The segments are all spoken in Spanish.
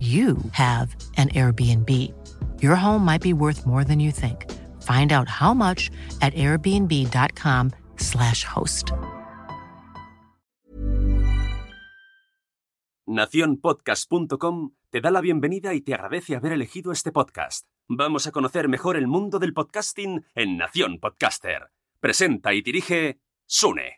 you have an Airbnb. Your home might be worth more than you think. Find out how much at airbnb.com/slash host. Naciónpodcast.com te da la bienvenida y te agradece haber elegido este podcast. Vamos a conocer mejor el mundo del podcasting en Nación Podcaster. Presenta y dirige Sune.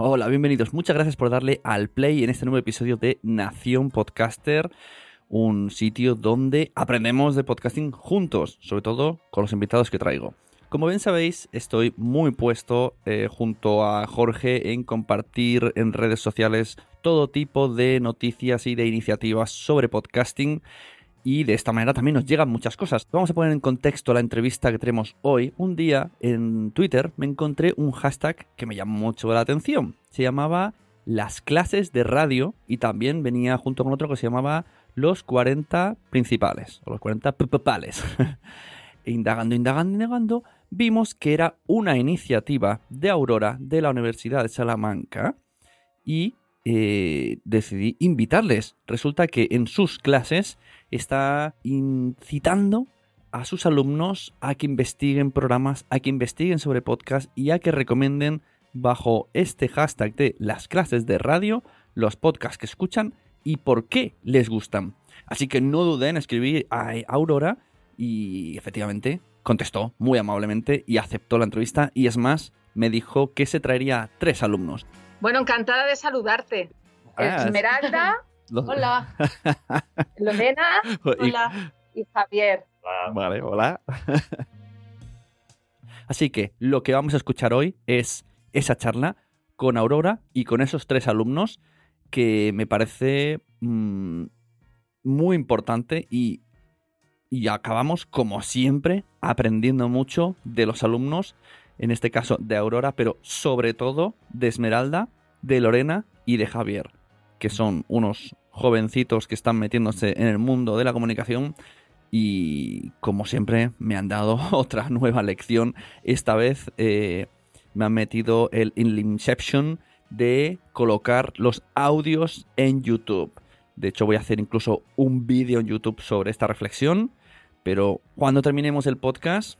Hola, bienvenidos. Muchas gracias por darle al play en este nuevo episodio de Nación Podcaster, un sitio donde aprendemos de podcasting juntos, sobre todo con los invitados que traigo. Como bien sabéis, estoy muy puesto eh, junto a Jorge en compartir en redes sociales todo tipo de noticias y de iniciativas sobre podcasting y de esta manera también nos llegan muchas cosas. Vamos a poner en contexto la entrevista que tenemos hoy. Un día en Twitter me encontré un hashtag que me llamó mucho la atención. Se llamaba las clases de radio y también venía junto con otro que se llamaba los 40 principales o los 40 principales. indagando, indagando, indagando, vimos que era una iniciativa de Aurora de la Universidad de Salamanca y eh, decidí invitarles. Resulta que en sus clases está incitando a sus alumnos a que investiguen programas, a que investiguen sobre podcast y a que recomienden bajo este hashtag de las clases de radio los podcasts que escuchan y por qué les gustan. Así que no duden en escribir a Aurora y efectivamente contestó muy amablemente y aceptó la entrevista y es más, me dijo que se traería tres alumnos. Bueno, encantada de saludarte. Esmeralda, Los- hola. Lorena, hola. Y Javier. Vale, hola. Así que lo que vamos a escuchar hoy es esa charla con Aurora y con esos tres alumnos que me parece mm, muy importante y, y acabamos como siempre aprendiendo mucho de los alumnos, en este caso de Aurora, pero sobre todo de Esmeralda, de Lorena y de Javier, que son unos jovencitos que están metiéndose en el mundo de la comunicación y como siempre me han dado otra nueva lección. Esta vez eh, me han metido el Inception de colocar los audios en YouTube. De hecho voy a hacer incluso un vídeo en YouTube sobre esta reflexión. Pero cuando terminemos el podcast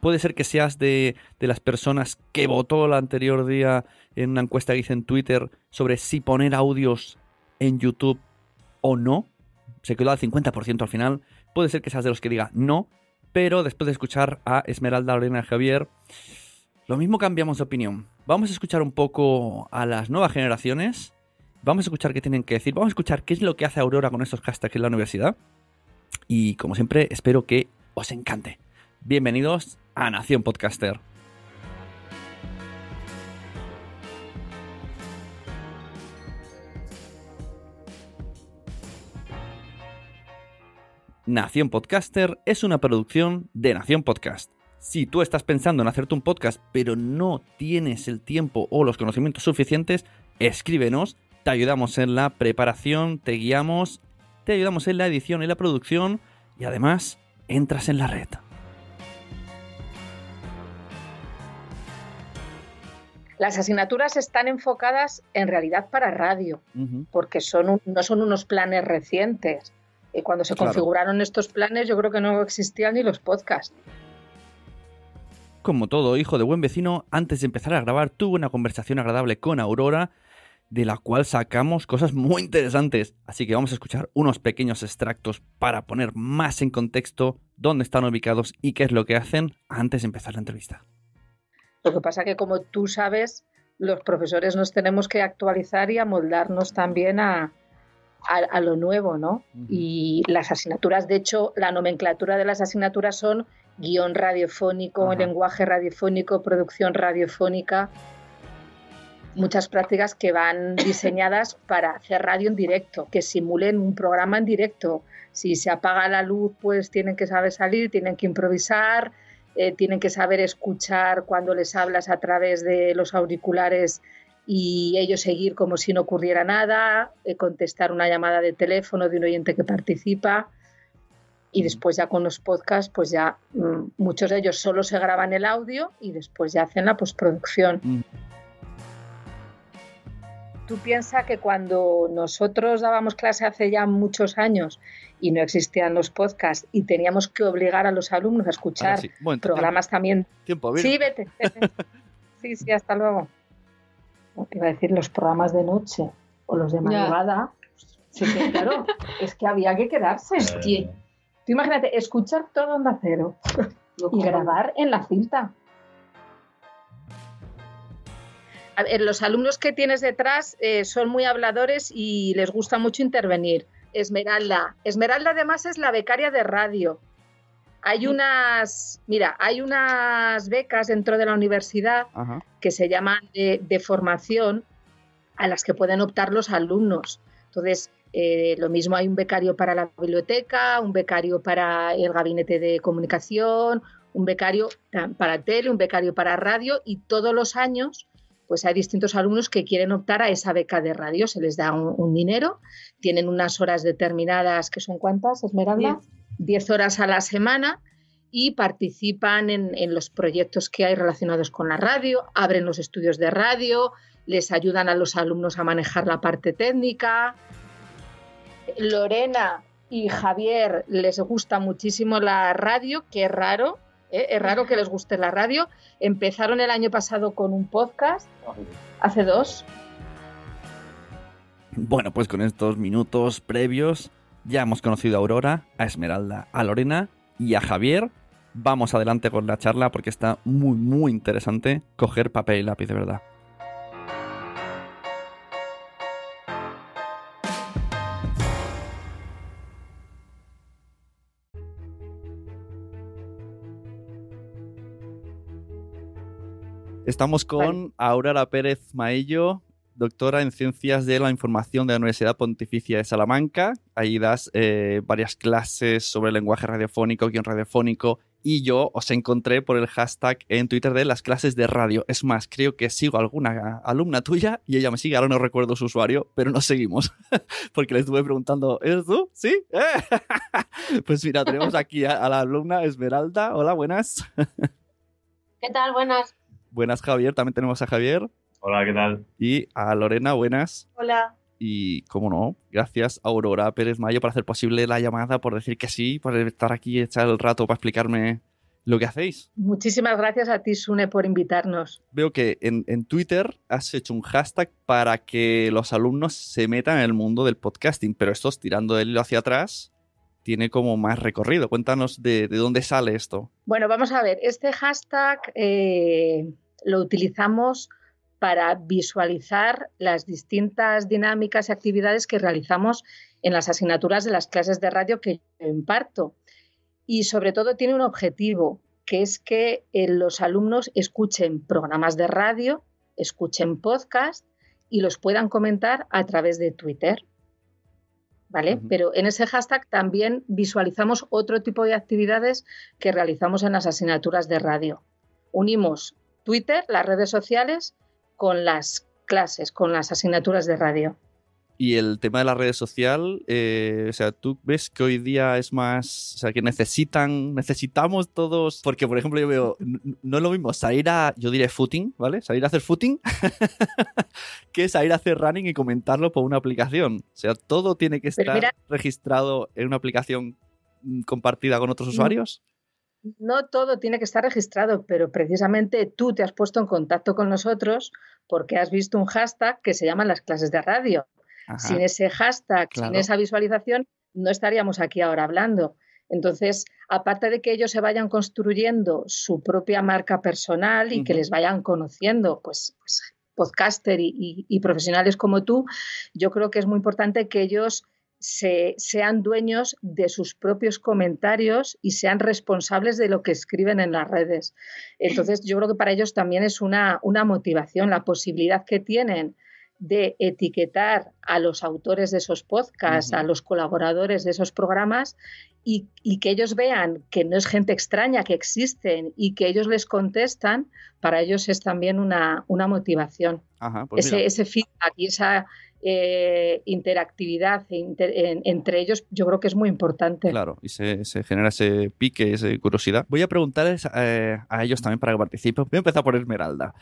puede ser que seas de, de, las personas que votó el anterior día en una encuesta que hice en Twitter sobre si poner audios en YouTube o no. Se quedó al 50% al final. Puede ser que seas de los que diga no, pero después de escuchar a Esmeralda, Lorena y Javier, lo mismo cambiamos de opinión. Vamos a escuchar un poco a las nuevas generaciones. Vamos a escuchar qué tienen que decir. Vamos a escuchar qué es lo que hace Aurora con estos hashtags en la universidad. Y como siempre, espero que os encante. Bienvenidos a Nación Podcaster. Nación Podcaster es una producción de Nación Podcast. Si tú estás pensando en hacerte un podcast pero no tienes el tiempo o los conocimientos suficientes, escríbenos, te ayudamos en la preparación, te guiamos, te ayudamos en la edición y la producción y además entras en la red. Las asignaturas están enfocadas en realidad para radio, porque son no son unos planes recientes. Y cuando se configuraron estos planes, yo creo que no existían ni los podcasts. Como todo hijo de buen vecino, antes de empezar a grabar tuve una conversación agradable con Aurora, de la cual sacamos cosas muy interesantes. Así que vamos a escuchar unos pequeños extractos para poner más en contexto dónde están ubicados y qué es lo que hacen antes de empezar la entrevista. Lo que pasa que, como tú sabes, los profesores nos tenemos que actualizar y amoldarnos también a, a, lo nuevo, ¿no? Y las asignaturas, de hecho, la nomenclatura de las asignaturas son guion radiofónico, lenguaje radiofónico, producción radiofónica, muchas prácticas que van diseñadas para hacer radio en directo, que simulen un programa en directo. Si se apaga la luz, pues tienen que saber salir, tienen que improvisar, eh, tienen que saber escuchar cuando les hablas a través de los auriculares y ellos seguir como si no ocurriera nada, eh, contestar una llamada de teléfono de un oyente que participa y después ya con los podcasts, pues ya mm, muchos de ellos solo se graban el audio y después ya hacen la postproducción. Mm. Tú piensas que cuando nosotros dábamos clase hace ya muchos años y no existían los podcasts y teníamos que obligar a los alumnos a escuchar programas también. Tiempo, sí, vete, sí, sí, hasta luego. Iba a decir los programas de noche o los de madrugada. Sí, claro, es que había que quedarse. Sí. Tú imagínate, escuchar todo Onda Cero y grabar en la cinta. Los alumnos que tienes detrás eh, son muy habladores y les gusta mucho intervenir. Esmeralda. Esmeralda además es la becaria de radio. Hay unas, mira, hay unas becas dentro de la universidad que se llaman de, formación a las que pueden optar los alumnos. Entonces, eh, lo mismo hay un becario para la biblioteca, un becario para el gabinete de comunicación, un becario para tele, un becario para radio y todos los años pues hay distintos alumnos que quieren optar a esa beca de radio, se les da un, dinero, tienen unas horas determinadas, que son cuántas, Esmeralda? 10 horas a la semana y participan en, en, los proyectos que hay relacionados con la radio, abren los estudios de radio, les ayudan a los alumnos a manejar la parte técnica, Lorena y Javier les gusta muchísimo la radio, es raro, ¿eh? es raro que les guste la radio. Empezaron el año pasado con un podcast, hace dos. Bueno, pues con estos minutos previos ya hemos conocido a Aurora, a Esmeralda, a Lorena y a Javier. Vamos adelante con la charla porque está muy, muy interesante coger papel y lápiz de verdad. Estamos con Aurora Pérez Maillo, doctora en Ciencias de la Información de la Universidad Pontificia de Salamanca. Ahí das eh, varias clases sobre lenguaje radiofónico, guion radiofónico, y yo os encontré por el hashtag en Twitter de las clases de radio. Es más, creo que sigo a alguna alumna tuya y ella me sigue, ahora no recuerdo su usuario, pero nos seguimos. Porque le estuve preguntando, ¿eres tú? ¿Sí? pues mira, tenemos aquí a la alumna Esmeralda. Hola, buenas. ¿Qué tal? Buenas. Buenas, Javier. También tenemos a Javier. Hola, ¿qué tal? Y a Lorena, buenas. Hola. Y, cómo no, gracias a Aurora Pérez Mayo por hacer posible la llamada, por decir que sí, por estar aquí y echar el rato para explicarme lo que hacéis. Muchísimas gracias a ti, Sune, por invitarnos. Veo que en, en, Twitter has hecho un hashtag para que los alumnos se metan en el mundo del podcasting, pero esto es tirando del hilo hacia atrás tiene como más recorrido. Cuéntanos de, de dónde sale esto. Bueno, vamos a ver, este hashtag eh, lo utilizamos para visualizar las distintas dinámicas y actividades que realizamos en las asignaturas de las clases de radio que yo imparto. Y sobre todo tiene un objetivo, que es que eh, los alumnos escuchen programas de radio, escuchen podcast y los puedan comentar a través de Twitter. ¿vale? Pero en ese hashtag también visualizamos otro tipo de actividades que realizamos en las asignaturas de radio. Unimos Twitter, las redes sociales, con las clases, con las asignaturas de radio. Y el tema de la redes social, eh, o sea, tú ves que hoy día es más, o sea, que necesitan, necesitamos todos, porque por ejemplo yo veo, no es lo mismo salir a, yo diré footing, ¿vale? Salir a hacer footing, que salir a hacer running y comentarlo por una aplicación. O sea, todo tiene que estar registrado en una aplicación mm, compartida con otros usuarios. No todo tiene que estar registrado, pero precisamente tú te has puesto en contacto con nosotros porque has visto un hashtag que se llama las clases de radio. Sin ese hashtag, sin esa visualización, no estaríamos aquí ahora hablando. Entonces, aparte de que ellos se vayan construyendo su propia marca personal y que les vayan conociendo, pues, pues podcaster y, profesionales como tú, yo creo que es muy importante que ellos se, sean dueños de sus propios comentarios y sean responsables de lo que escriben en las redes. Entonces, yo creo que para ellos también es una, una motivación, la posibilidad que tienen de etiquetar a los autores de esos podcasts, a los colaboradores de esos programas y, que ellos vean que no es gente extraña, que existen y que ellos les contestan, para ellos es también una, motivación. Pues ese, ese, feedback y esa eh, interactividad entre ellos yo creo que es muy importante. Claro, y se, genera ese pique, esa curiosidad. Voy a preguntarles eh, a ellos también para que participen. Voy a empezar por Esmeralda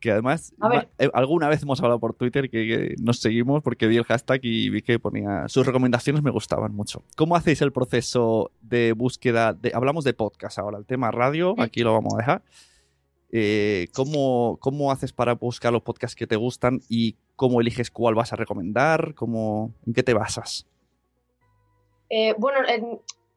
que además eh, alguna vez hemos hablado por Twitter que, nos seguimos porque vi el hashtag y vi que ponía sus recomendaciones me gustaban mucho. ¿Cómo hacéis el proceso de búsqueda? De, hablamos de podcast ahora, el tema radio, aquí lo vamos a dejar. Eh, ¿cómo, ¿Cómo haces para buscar los podcasts que te gustan y cómo eliges cuál vas a recomendar? ¿Cómo, ¿En qué te basas? Eh, bueno,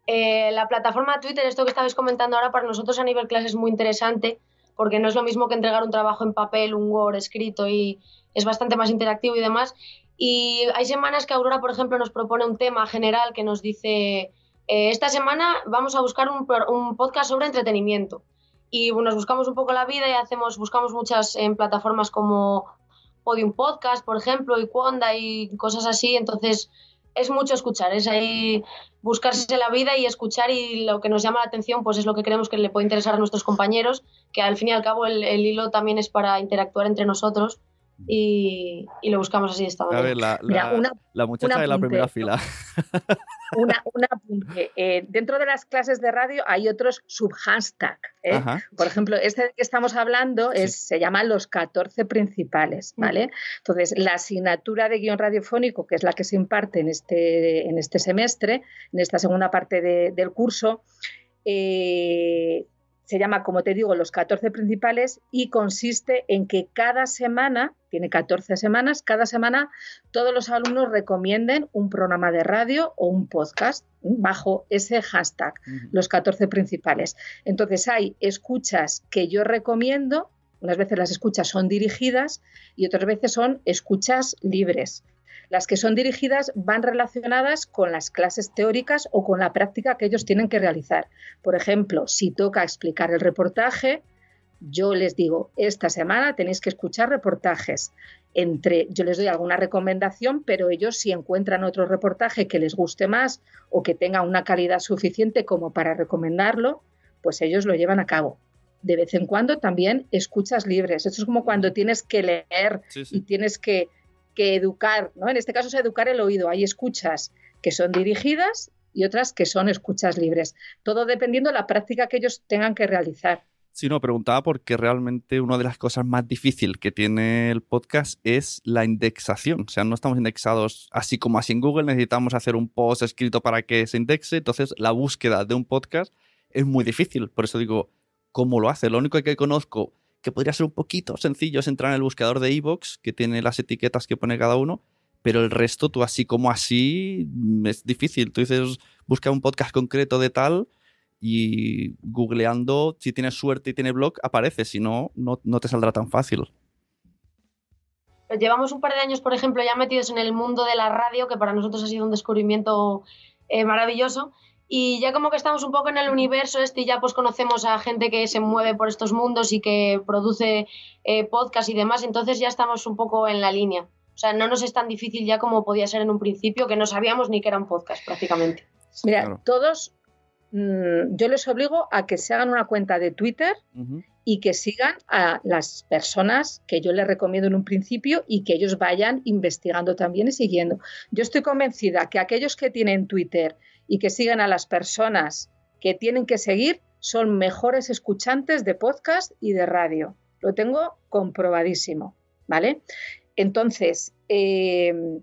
la plataforma Twitter, esto que estabais comentando ahora, para nosotros a nivel clase es muy interesante porque no es lo mismo que entregar un trabajo en papel, un Word escrito y es bastante más interactivo y demás. Y hay semanas que Aurora, por ejemplo, nos propone un tema general que nos dice, eh, esta semana vamos a buscar un, un, podcast sobre entretenimiento. Y nos buscamos un poco la vida y hacemos, buscamos muchas en plataformas como Podium Podcast, por ejemplo, y Quanda y cosas así. Entonces, es mucho escuchar, es ahí buscarse la vida y escuchar y lo que nos llama la atención pues es lo que creemos que le puede interesar a nuestros compañeros, que al fin y al cabo el hilo también es para interactuar entre nosotros y, lo buscamos así de esta manera. A ver, la, la, muchacha de la primera fila. Una, apunte. Eh, dentro de las clases de radio hay otros subhashtag. ¿eh? Por ejemplo, este que estamos hablando es, se llama los 14 principales, ¿vale? Entonces, la asignatura de guion radiofónico, que es la que se imparte en este, en este semestre, en esta segunda parte del curso, eh, se llama, como te digo, los 14 principales y consiste en que cada semana, tiene 14 semanas, cada semana todos los alumnos recomienden un programa de radio o un podcast bajo ese hashtag, los 14 principales. Entonces hay escuchas que yo recomiendo, unas veces las escuchas son dirigidas y otras veces son escuchas libres. Las que son dirigidas van relacionadas con las clases teóricas o con la práctica que ellos tienen que realizar. Por ejemplo, si toca explicar el reportaje, yo les digo, esta semana tenéis que escuchar reportajes. Entre, yo les doy alguna recomendación, pero ellos si encuentran otro reportaje que les guste más o que tenga una calidad suficiente como para recomendarlo, pues ellos lo llevan a cabo. De vez en cuando también escuchas libres. Esto es como cuando tienes que leer y tienes que que educar, ¿no? En este caso es educar el oído. Hay escuchas que son dirigidas y otras que son escuchas libres. Todo dependiendo de la práctica que ellos tengan que realizar. Sí, no, preguntaba porque realmente una de las cosas más difíciles que tiene el podcast es la indexación. O sea, no estamos indexados así como así en Google, necesitamos hacer un post escrito para que se indexe. Entonces, la búsqueda de un podcast es muy difícil. Por eso digo, ¿cómo lo hace? Lo único que conozco que podría ser un poquito sencillo es entrar en el buscador de iVoox, que tiene las etiquetas que pone cada uno, pero el resto, tú así como así, mm, es difícil. Tú dices, busca un podcast concreto de tal y googleando, si tienes suerte y tiene blog, aparece, si no, no, no te saldrá tan fácil. Llevamos un par de años, por ejemplo, ya metidos en el mundo de la radio, que para nosotros ha sido un descubrimiento eh, maravilloso. Y ya como que estamos un poco en el universo este y ya pues conocemos a gente que se mueve por estos mundos y que produce eh, podcast y demás, entonces ya estamos un poco en la línea. O sea, no nos es tan difícil ya como podía ser en un principio, que no sabíamos ni que era un podcast prácticamente. Mira, todos, mm, yo les obligo a que se hagan una cuenta de Twitter y que sigan a las personas que yo les recomiendo en un principio y que ellos vayan investigando también y siguiendo. Yo estoy convencida que aquellos que tienen Twitter y que sigan a las personas que tienen que seguir son mejores escuchantes de podcast y de radio. Lo tengo comprobadísimo, ¿vale? Entonces, em,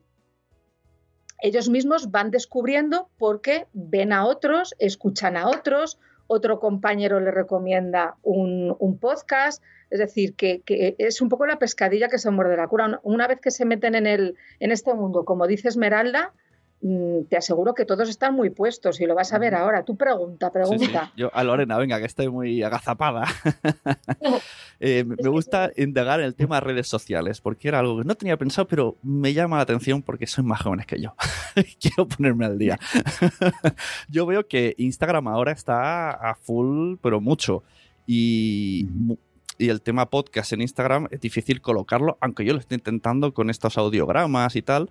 ellos mismos van descubriendo porque ven a otros, escuchan a otros, otro compañero le recomienda un, podcast. Es decir, que, es un poco la pescadilla que se muerde la cura. Una vez que se meten en, el, en este mundo, como dice Esmeralda, te aseguro que todos están muy puestos y lo vas a ver ahora. Tú pregunta, pregunta. Yo a Lorena, venga, que estoy muy agazapada. Eh, me gusta indagar en el tema de redes sociales, porque era algo que no tenía pensado, pero me llama la atención porque son más jóvenes que yo. Quiero ponerme al día. yo veo que Instagram ahora está a full, pero mucho. Y y el tema podcast en Instagram es difícil colocarlo, aunque yo lo estoy intentando con estos audiogramas y tal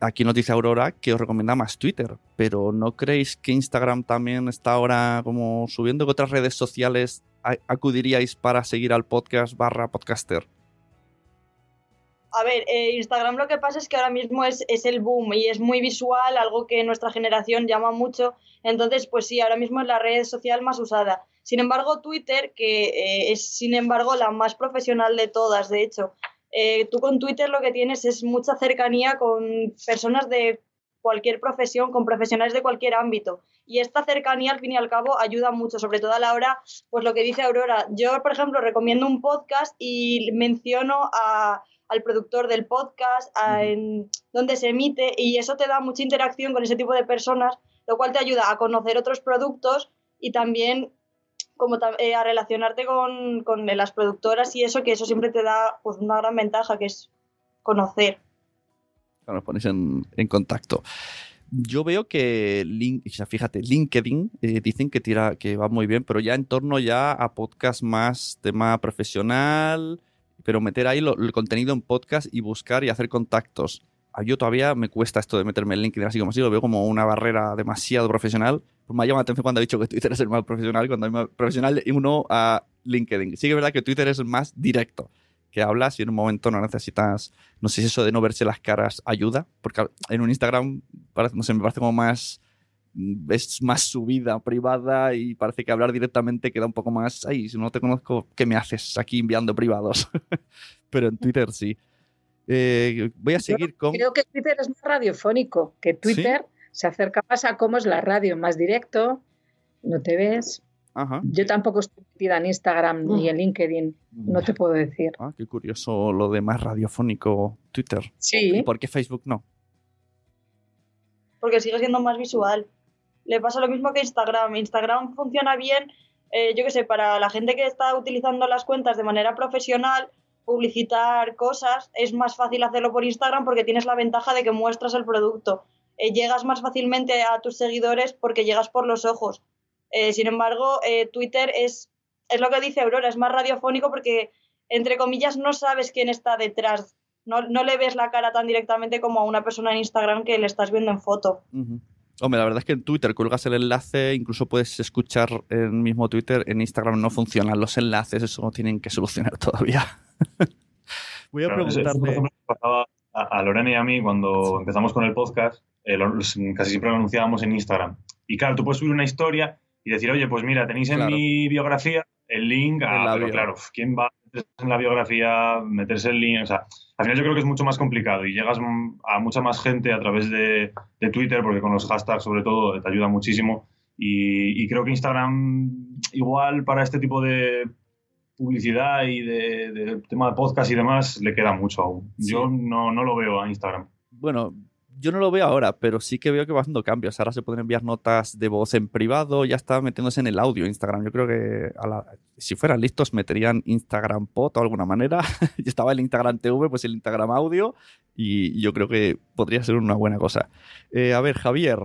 aquí nos dice Aurora que os recomienda más Twitter, pero ¿no creéis que Instagram también está ahora como subiendo que otras redes sociales acudiríais para seguir al podcast barra podcaster? A ver, eh, Instagram lo que pasa es que ahora mismo es, es, el boom y es muy visual, algo que nuestra generación llama mucho. Entonces, pues sí, ahora mismo es la red social más usada. Sin embargo, Twitter, que eh, es sin embargo la más profesional de todas, de hecho, eh, tú con Twitter lo que tienes es mucha cercanía con personas de cualquier profesión, con profesionales de cualquier ámbito. Y esta cercanía, al fin y al cabo, ayuda mucho, sobre todo a la hora, pues lo que dice Aurora. Yo, por ejemplo, recomiendo un podcast y menciono al productor del podcast, a, en donde se emite, y eso te da mucha interacción con ese tipo de personas, lo cual te ayuda a conocer otros productos y también como eh, a relacionarte con, con, las productoras y eso, que eso siempre te da pues, una gran ventaja, que es conocer. Claro, pones en, en contacto. Yo veo que, fíjate, LinkedIn eh, dicen que tira, que va muy bien, pero ya en torno ya a podcast más tema profesional, pero meter ahí el contenido en podcast y buscar y hacer contactos. A yo todavía me cuesta esto de meterme en LinkedIn así como así, lo veo como una barrera demasiado profesional me ha llamado la atención cuando ha dicho que Twitter es el más profesional, cuando hay más profesional y uno a LinkedIn. Sí que es verdad que Twitter es el más directo, que hablas y en un momento no necesitas, no sé si eso de no verse las caras ayuda, porque en un Instagram, no sé, me parece como más, es más su vida privada y parece que hablar directamente queda un poco más, ay, si no te conozco, ¿qué me haces aquí enviando privados? Pero en Twitter sí. Eh, voy a seguir con... Creo que Twitter es más radiofónico que Twitter se acerca más a cómo es la radio, más directo, no te ves. Yo tampoco estoy metida en Instagram ni en LinkedIn, no te puedo decir. Ah, qué curioso lo de más radiofónico Twitter. Sí. ¿Y por qué Facebook no? Porque sigue siendo más visual. Le pasa lo mismo que Instagram. Instagram funciona bien, eh, yo qué sé, para la gente que está utilizando las cuentas de manera profesional, publicitar cosas, es más fácil hacerlo por Instagram porque tienes la ventaja de que muestras el producto. Eh, llegas más fácilmente a tus seguidores porque llegas por los ojos. Eh, sin embargo, eh, Twitter es, es lo que dice Aurora, es más radiofónico porque, entre comillas, no sabes quién está detrás. No, le ves la cara tan directamente como a una persona en Instagram que le estás viendo en foto. Hombre, la verdad es que en Twitter cuelgas el enlace, incluso puedes escuchar el mismo Twitter. En Instagram no funcionan los enlaces, eso no tienen que solucionar todavía. Voy a preguntarte. A Lorena y a mí cuando empezamos con el podcast eh, casi siempre lo anunciábamos en Instagram. Y claro, tú puedes subir una historia y decir, oye, pues mira, tenéis en mi biografía el link a... Pero claro, ¿quién va a meterse en la biografía, meterse el link? O sea, al final yo creo que es mucho más complicado y llegas a mucha más gente a través de, Twitter, porque con los hashtags sobre todo te ayuda muchísimo Y, creo que Instagram, igual para este tipo de publicidad y de, tema de podcast y demás, le queda mucho aún. Yo no, no lo veo a Instagram. Bueno, yo no lo veo ahora, pero sí que veo que va haciendo cambios. Ahora se pueden enviar notas de voz en privado, ya está metiéndose en el audio Instagram. Yo creo que si fueran listos meterían Instagram Pod o alguna manera. estaba el Instagram TV, pues el Instagram Audio y yo creo que podría ser una buena cosa. Eh, a ver, Javier,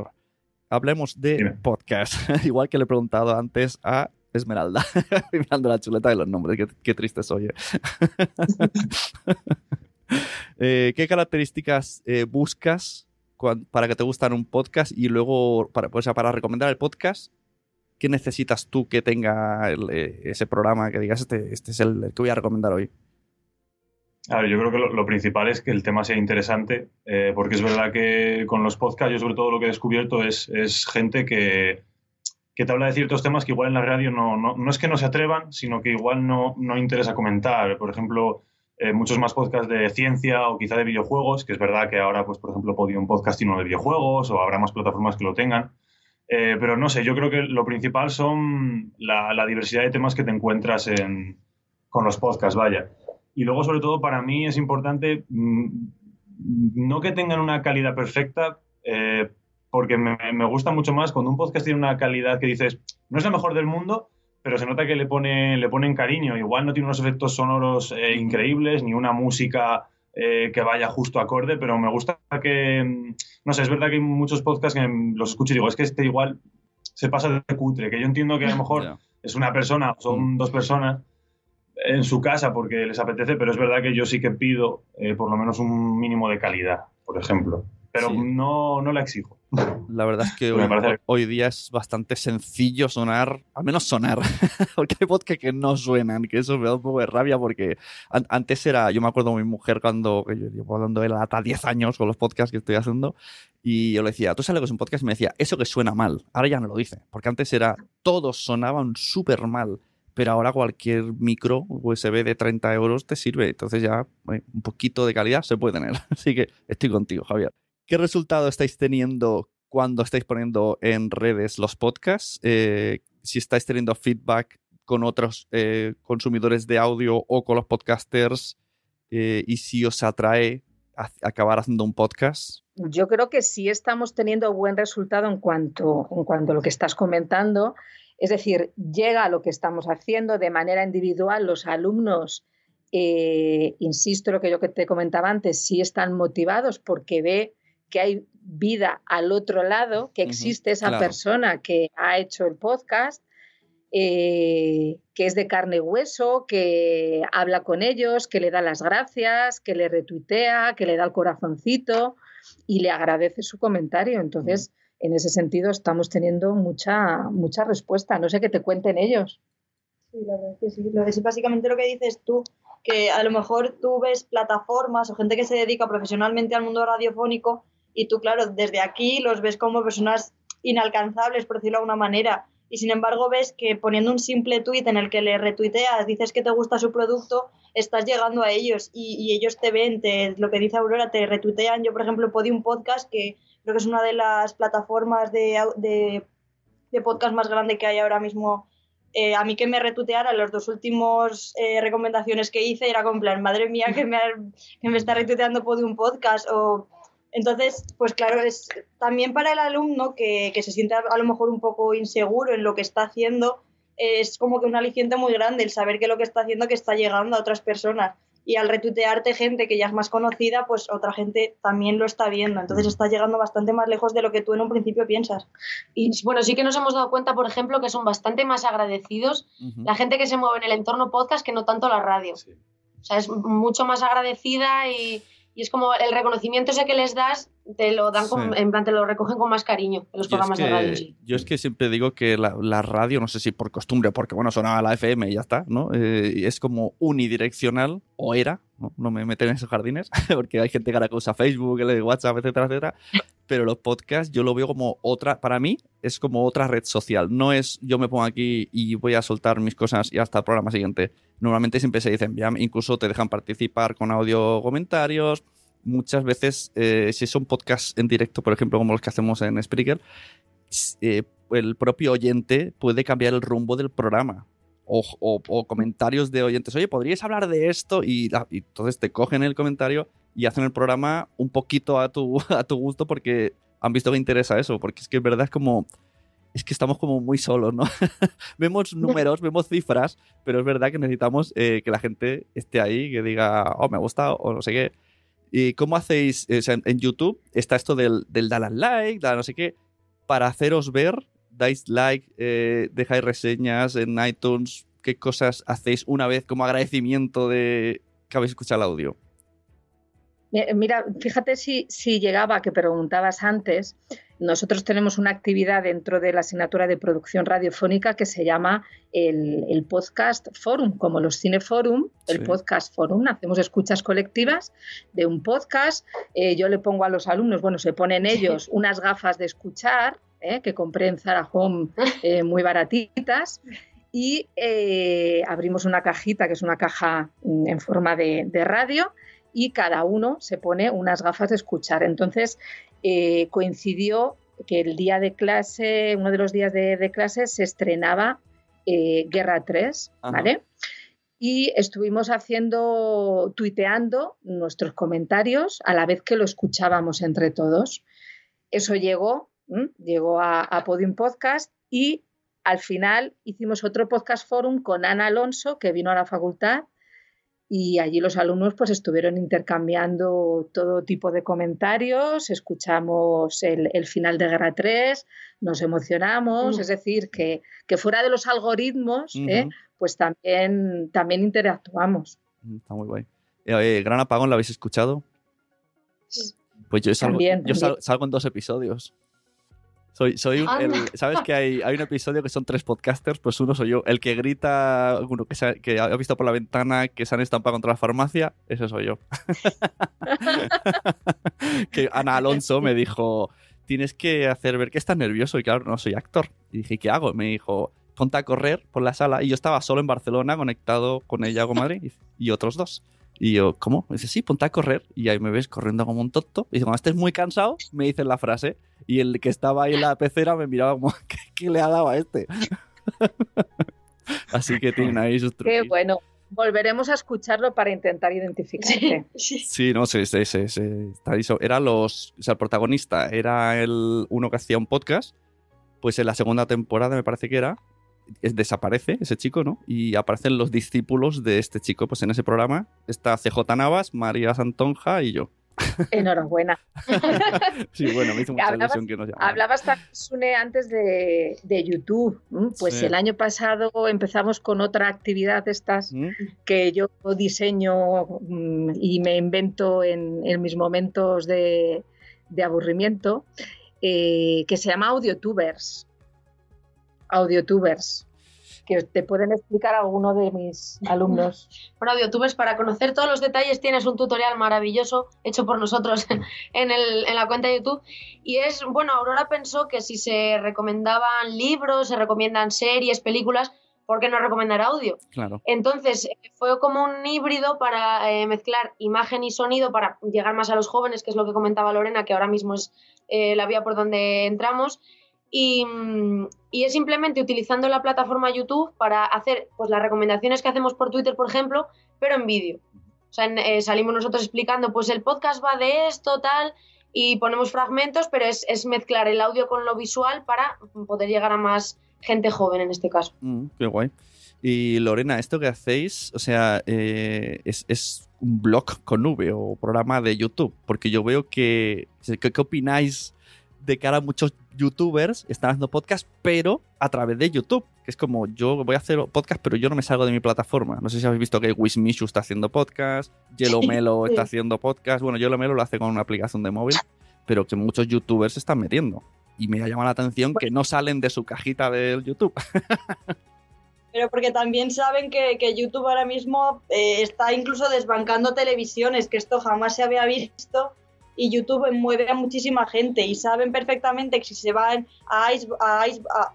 hablemos de podcast. Igual que le he preguntado antes a Esmeralda, mirando la chuleta de los nombres, qué, triste soy. Eh. Eh, ¿Qué características buscas para que te gustan un podcast y luego, para, pues, para recomendar el podcast, ¿qué necesitas tú que tenga eh, ese programa que digas, este, este es el, que voy a recomendar hoy? A ver, yo creo que lo, principal es que el tema sea interesante, eh, porque es verdad que con los podcasts yo sobre todo lo que he descubierto es, es gente que, que, te habla de ciertos temas que igual en la radio no, no, no es que no se atrevan, sino que igual no, no interesa comentar. Por ejemplo, eh, muchos más podcasts de ciencia o quizá de videojuegos, que es verdad que ahora, pues, por ejemplo, podía un podcast de videojuegos o habrá más plataformas que lo tengan. Eh, pero no sé, yo creo que lo principal son la, diversidad de temas que te encuentras en, con los podcasts, vaya. Y luego, sobre todo, para mí es importante mm, no que tengan una calidad perfecta, eh, porque me, me, gusta mucho más cuando un podcast tiene una calidad que dices, no es la mejor del mundo, pero se nota que le, pone, le ponen cariño. Igual no tiene unos efectos sonoros eh, increíbles, ni una música eh, que vaya justo acorde, pero me gusta que, mm, no sé, es verdad que hay muchos podcasts que los escucho y digo, es que este igual se pasa de cutre, que yo entiendo que a lo mejor es una persona o son mm. dos personas en su casa porque les apetece, pero es verdad que yo sí que pido eh, por lo menos un mínimo de calidad, por ejemplo pero no, no la exijo. La verdad es que hoy, día es bastante sencillo sonar, al menos sonar, porque hay podcasts que no suenan, que eso me da un poco de rabia porque antes era, yo me acuerdo de mi mujer cuando, yo llevo dando de hasta 10 años con los podcasts que estoy haciendo, y yo le decía, tú sabes lo que es un podcast, y me decía, eso que suena mal, ahora ya no lo dice, porque antes era, todos sonaban súper mal pero ahora cualquier micro USB de 30 euros te sirve. Entonces ya un poquito de calidad se puede tener. Así que estoy contigo, Javier. ¿Qué resultado estáis teniendo cuando estáis poniendo en redes los podcasts? Eh, si estáis teniendo feedback con otros eh, consumidores de audio o con los podcasters eh, y si os atrae acabar haciendo un podcast. Yo creo que sí estamos teniendo buen resultado en cuanto, en cuanto a lo que estás comentando. Es decir, llega a lo que estamos haciendo de manera individual. Los alumnos, insisto, lo que yo que te comentaba antes, sí están motivados porque ve que hay vida al otro lado, que existe esa persona que ha hecho el podcast, eh, que es de carne y hueso, que habla con ellos, que le da las gracias, que le retuitea, que le da el corazoncito y le agradece su comentario. Entonces, en ese sentido, estamos teniendo mucha, mucha respuesta. No sé qué te cuenten ellos. Sí, la verdad que sí. Es básicamente lo que dices tú, que a lo mejor tú ves plataformas o gente que se dedica profesionalmente al mundo radiofónico y tú, claro, desde aquí los ves como personas inalcanzables, por decirlo de alguna manera. Y sin embargo ves que poniendo un simple tuit en el que le retuiteas, dices que te gusta su producto, estás llegando a ellos y, ellos te ven, te, lo que dice Aurora, te retuitean. Yo, por ejemplo, un Podcast, que creo que es una de las plataformas de, de, podcast más grande que hay ahora mismo eh, a mí que me retuiteara los dos últimos eh, recomendaciones que hice era como plan, madre mía, que me, que me está retuiteando un Podcast entonces, pues claro, es también para el alumno que, se siente a, lo mejor un poco inseguro en lo que está haciendo, es como que un aliciente muy grande el saber que lo que está haciendo que está llegando a otras personas. Y al retuitearte gente que ya es más conocida, pues otra gente también lo está viendo. Entonces está llegando bastante más lejos de lo que tú en un principio piensas. Y bueno, sí que nos hemos dado cuenta, por ejemplo, que son bastante más agradecidos la gente que se mueve en el entorno podcast que no tanto la radio. O sea, es mucho más agradecida y, y es como el reconocimiento ese que les das, te lo dan en plan, te lo recogen con más cariño en los programas de radio. Yo es que siempre digo que la, radio, no sé si por costumbre, porque bueno, sonaba la FM y ya está, ¿no? Eh, es como unidireccional, o era, ¿no? me meten en esos jardines, porque hay gente que ahora usa Facebook, WhatsApp, etcétera, etcétera. Pero los podcasts yo lo veo como otra, para mí es como otra red social. No es yo me pongo aquí y voy a soltar mis cosas y hasta el programa siguiente normalmente siempre se dicen, incluso te dejan participar con audio comentarios. Muchas veces, eh, si son podcasts en directo, por ejemplo, como los que hacemos en Spreaker, eh, el propio oyente puede cambiar el rumbo del programa. O, comentarios de oyentes, oye, ¿podríais hablar de esto? Y, y, entonces te cogen el comentario y hacen el programa un poquito a tu, a tu gusto porque han visto que interesa eso, porque es que es verdad es como es que estamos como muy solos, ¿no? vemos números, vemos cifras, pero es verdad que necesitamos eh, que la gente esté ahí, que diga, oh, me ha gustado, o no sé qué. ¿Y cómo hacéis? en YouTube está esto del, del dar like, dar no sé qué. Para haceros ver, dais like, eh, dejáis reseñas en iTunes. ¿Qué cosas hacéis una vez como agradecimiento de que habéis escuchado el audio? Mira, fíjate si, si llegaba, que preguntabas antes, nosotros tenemos una actividad dentro de la asignatura de producción radiofónica que se llama el, Podcast Forum, como los Cineforum, el Podcast Forum. Hacemos escuchas colectivas de un podcast. Eh, yo le pongo a los alumnos, bueno, se ponen ellos unas gafas de escuchar, eh, que compré en Zara Home eh, muy baratitas. Y abrimos una cajita, que es una caja mm, en forma de, de radio, y cada uno se pone unas gafas de escuchar. Entonces, eh, coincidió que el día de clase, uno de los días de, clase, se estrenaba eh, Guerra 3, ¿vale? Y estuvimos haciendo, tuiteando nuestros comentarios a la vez que lo escuchábamos entre todos. Eso llegó, llegó a, a Podium Podcast y al final hicimos otro podcast forum con Ana Alonso, que vino a la facultad y allí los alumnos pues estuvieron intercambiando todo tipo de comentarios, escuchamos el, final de Guerra 3, nos emocionamos, es decir, que, fuera de los algoritmos, ¿eh? pues también, también interactuamos. Está muy guay. Eh, Gran Apagón, ¿lo habéis escuchado? Pues yo, salgo, yo salgo en dos episodios. Soy, soy ¿Sabes que hay, hay, un episodio que son tres podcasters? Pues uno soy yo. El que grita, uno que, que ha visto por la ventana que se han estampado contra la farmacia, ese soy yo. que Ana Alonso me dijo, tienes que hacer ver que estás nervioso. Y claro, no soy actor. Y dije, ¿qué hago? Me dijo, ponte a correr por la sala. Y yo estaba solo en Barcelona, conectado con ella, con Madrid, y otros dos. Y yo, ¿cómo? dice, sí, ponte a correr. Y ahí me ves corriendo como un tonto. Y dice, cuando estés muy cansado, me dices la frase. Y el que estaba ahí en la pecera me miraba como, ¿qué, le ha dado a este? Así que tienen ahí sus trucos. Qué bueno. Volveremos a escucharlo para intentar identificarte. Sí, no sé, sí, sí, sí, Era los. O sea, el protagonista era el uno que hacía un podcast. Pues en la segunda temporada, me parece que era, desaparece ese chico, ¿no? Y aparecen los discípulos de este chico, pues en ese programa está CJ Navas, María Santonja y yo. Enhorabuena. sí, bueno, me hizo mucha hablabas, ilusión que nos Hablabas Sune, antes de, YouTube. Pues el año pasado empezamos con otra actividad de estas ¿Mm? que yo diseño mm, y me invento en, mis momentos de, aburrimiento, eh, que se llama Audiotubers audiotubers que te pueden explicar alguno de mis alumnos. Bueno, audiotubers, para conocer todos los detalles tienes un tutorial maravilloso hecho por nosotros en, el, en la cuenta de YouTube. Y es, bueno, Aurora pensó que si se recomendaban libros, se recomiendan series, películas, ¿por qué no recomendar audio? Claro. Entonces, fue como un híbrido para eh, mezclar imagen y sonido para llegar más a los jóvenes, que es lo que comentaba Lorena, que ahora mismo es eh, la vía por donde entramos. Y, es simplemente utilizando la plataforma YouTube para hacer pues, las recomendaciones que hacemos por Twitter, por ejemplo, pero en vídeo. O sea, eh, salimos nosotros explicando, pues el podcast va de esto, tal, y ponemos fragmentos, pero es, mezclar el audio con lo visual para poder llegar a más gente joven en este caso. Mm, qué guay. Y Lorena, esto que hacéis, o sea, eh, es, es, un blog con nube o programa de YouTube, porque yo veo que, ¿qué, qué opináis de cara a muchos youtubers están haciendo podcast, pero a través de YouTube. Que es como, yo voy a hacer podcast, pero yo no me salgo de mi plataforma. No sé si habéis visto que Wismishu está haciendo podcast, Yellow Melo está haciendo podcast. Bueno, Yellow Melo lo hace con una aplicación de móvil, pero que muchos youtubers se están metiendo. Y me ha llamado la atención que no salen de su cajita del YouTube. pero porque también saben que, YouTube ahora mismo eh, está incluso desbancando televisiones, que esto jamás se había visto y YouTube mueve a muchísima gente y saben perfectamente que si se van a, a,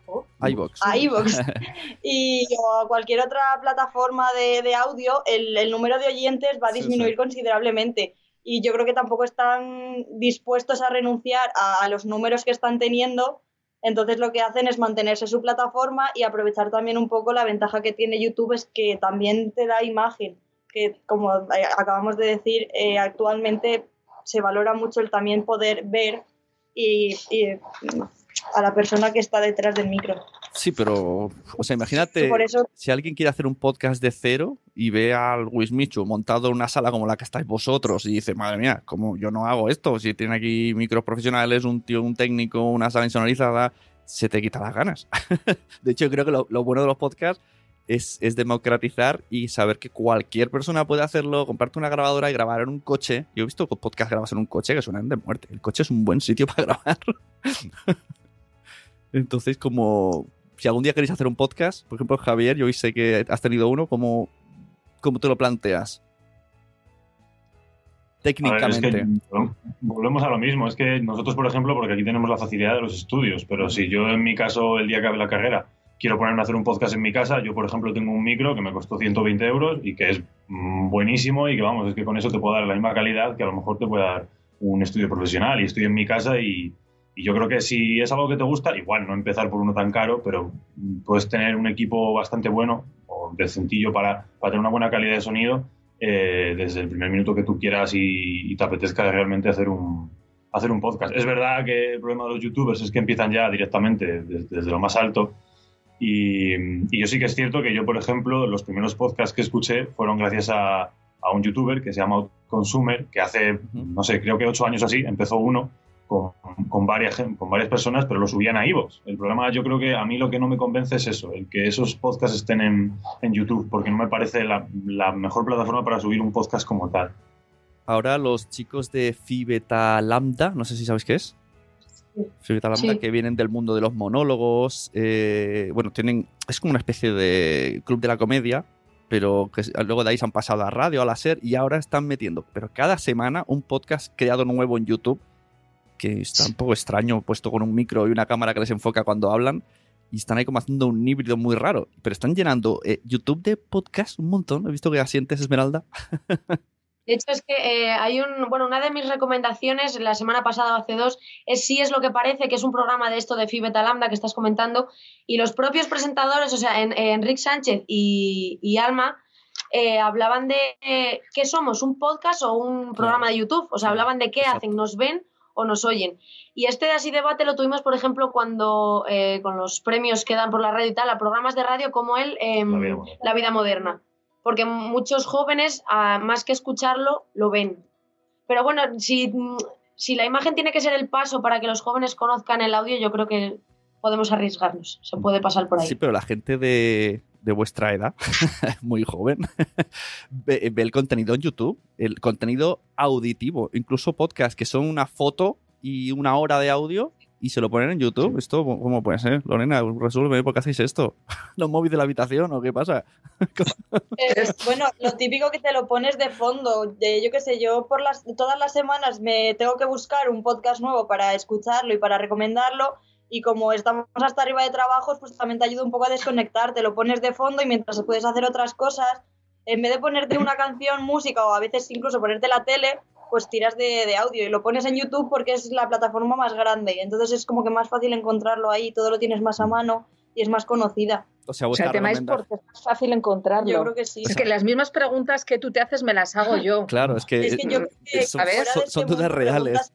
oh, iVox, y o a cualquier otra plataforma de, audio, el, número de oyentes va a disminuir considerablemente. Y yo creo que tampoco están dispuestos a renunciar a, los números que están teniendo. Entonces lo que hacen es mantenerse su plataforma y aprovechar también un poco la ventaja que tiene YouTube es que también te da imagen, que como acabamos de decir, eh, actualmente se valora mucho el también poder ver y, a la persona que está detrás del micro. Sí, pero, o sea, imagínate si alguien quiere hacer un podcast de cero y ve al Wismichu montado en una sala como la que estáis vosotros y dice, madre mía, ¿cómo yo no hago esto? Si tiene aquí micros profesionales, un tío, un técnico, una sala insonorizada, se te quita las ganas. de hecho, creo que lo, bueno de los podcasts es, es, democratizar y saber que cualquier persona puede hacerlo, comprarte una grabadora y grabar en un coche. Yo he visto podcasts grabados en un coche que suenan de muerte. El coche es un buen sitio para grabar. Entonces, como si algún día queréis hacer un podcast, por ejemplo, Javier, yo hoy sé que has tenido uno, ¿cómo, cómo te lo planteas? Técnicamente. volvemos a lo mismo. Es que nosotros, por ejemplo, porque aquí tenemos la facilidad de los estudios, pero si yo en mi caso, el día que acabe la carrera, quiero ponerme a hacer un podcast en mi casa, yo, por ejemplo, tengo un micro que me costó 120 euros y que es mm, buenísimo y que, vamos, es que con eso te puedo dar la misma calidad que a lo mejor te puede dar un estudio profesional y estoy en mi casa y, yo creo que si es algo que te gusta, igual no empezar por uno tan caro, pero puedes tener un equipo bastante bueno o decentillo para, para tener una buena calidad de sonido eh, desde el primer minuto que tú quieras y, te apetezca realmente hacer un, hacer un podcast. Es verdad que el problema de los youtubers es que empiezan ya directamente desde, lo más alto. Y, y, yo sí que es cierto que yo, por ejemplo, los primeros podcasts que escuché fueron gracias a, a un youtuber que se llama Consumer, que hace, no sé, creo que ocho años así, empezó uno con, varias, con varias personas, pero lo subían a iVoox. El problema, yo creo que a mí lo que no me convence es eso, el que esos podcasts estén en, en YouTube, porque no me parece la, la, mejor plataforma para subir un podcast como tal. Ahora los chicos de Phi Beta Lambda, no sé si sabéis qué es. Beta Lambda, que vienen del mundo de los monólogos. Eh, bueno, tienen. Es como una especie de club de la comedia, pero que luego de ahí se han pasado a radio, a la SER y ahora están metiendo, pero cada semana un podcast creado nuevo en YouTube que está un poco extraño, puesto con un micro y una cámara que les enfoca cuando hablan. Y están ahí como haciendo un híbrido muy raro. Pero están llenando eh, YouTube de podcast un montón. He visto que asientes, Esmeralda. De hecho, es que eh, hay un. Bueno, una de mis recomendaciones la semana pasada o hace dos es si es lo que parece, que es un programa de esto de Fibeta Lambda que estás comentando. Y los propios presentadores, o sea, en, Enrique Sánchez y, Alma, eh, hablaban de qué somos, un podcast o un programa de YouTube. O sea, hablaban de qué hacen, nos ven o nos oyen. Y este así debate lo tuvimos, por ejemplo, cuando eh, con los premios que dan por la radio y tal, a programas de radio como el em, la, vida moderna. Porque muchos jóvenes, más que escucharlo, lo ven. Pero bueno, si, si la imagen tiene que ser el paso para que los jóvenes conozcan el audio, yo creo que podemos arriesgarnos. Se puede pasar por ahí. Sí, pero la gente de, de vuestra edad, muy joven, ve, el contenido en YouTube, el contenido auditivo, incluso podcast que son una foto y una hora de audio y se lo ponen en YouTube. ¿Esto cómo puede ser? Lorena, resuelve, ¿por qué hacéis esto? ¿Los móviles de la habitación o qué pasa? Eh, bueno, lo típico que te lo pones de fondo. De, yo qué sé, yo por las, todas las semanas me tengo que buscar un podcast nuevo para escucharlo y para recomendarlo y como estamos hasta arriba de trabajos, pues también te ayuda un poco a desconectar, te lo pones de fondo y mientras puedes hacer otras cosas, en vez de ponerte una canción, música o a veces incluso ponerte la tele, pues tiras de, audio y lo pones en YouTube porque es la plataforma más grande y entonces es como que más fácil encontrarlo ahí, todo lo tienes más a mano y es más conocida. O sea, el tema es porque es más fácil encontrarlo. Yo creo que sí. Es que las mismas preguntas que tú te haces me las hago yo. Claro, es que, son, dudas reales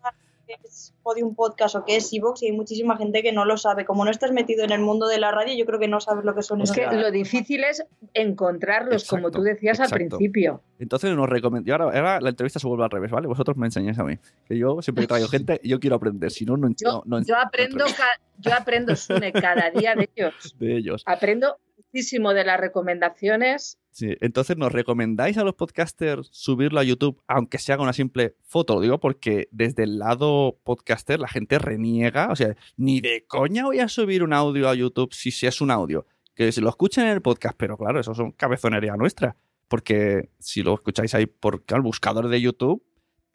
es Podium Podcast o qué es Evox y hay muchísima gente que no lo sabe. Como no estás metido en el mundo de la radio, yo creo que no sabes lo que son. Es que lo difícil es encontrarlos, como tú decías al principio. Entonces nos recomiendo. Ahora, la entrevista se vuelve al revés, ¿vale? Vosotros me enseñáis a mí. Que yo siempre traigo gente y yo quiero aprender. Si no, no, yo, no, yo aprendo, yo aprendo, Sune, cada día de ellos. De ellos. Aprendo muchísimo de las recomendaciones Sí, entonces, ¿nos recomendáis a los podcasters subirlo a YouTube, aunque se haga una simple foto? Lo digo porque desde el lado podcaster la gente reniega, o sea, ni de coña voy a subir un audio a YouTube si, si es un audio. Que se lo escuchen en el podcast, pero claro, eso son cabezonería nuestra. Porque si lo escucháis ahí por el buscador de YouTube,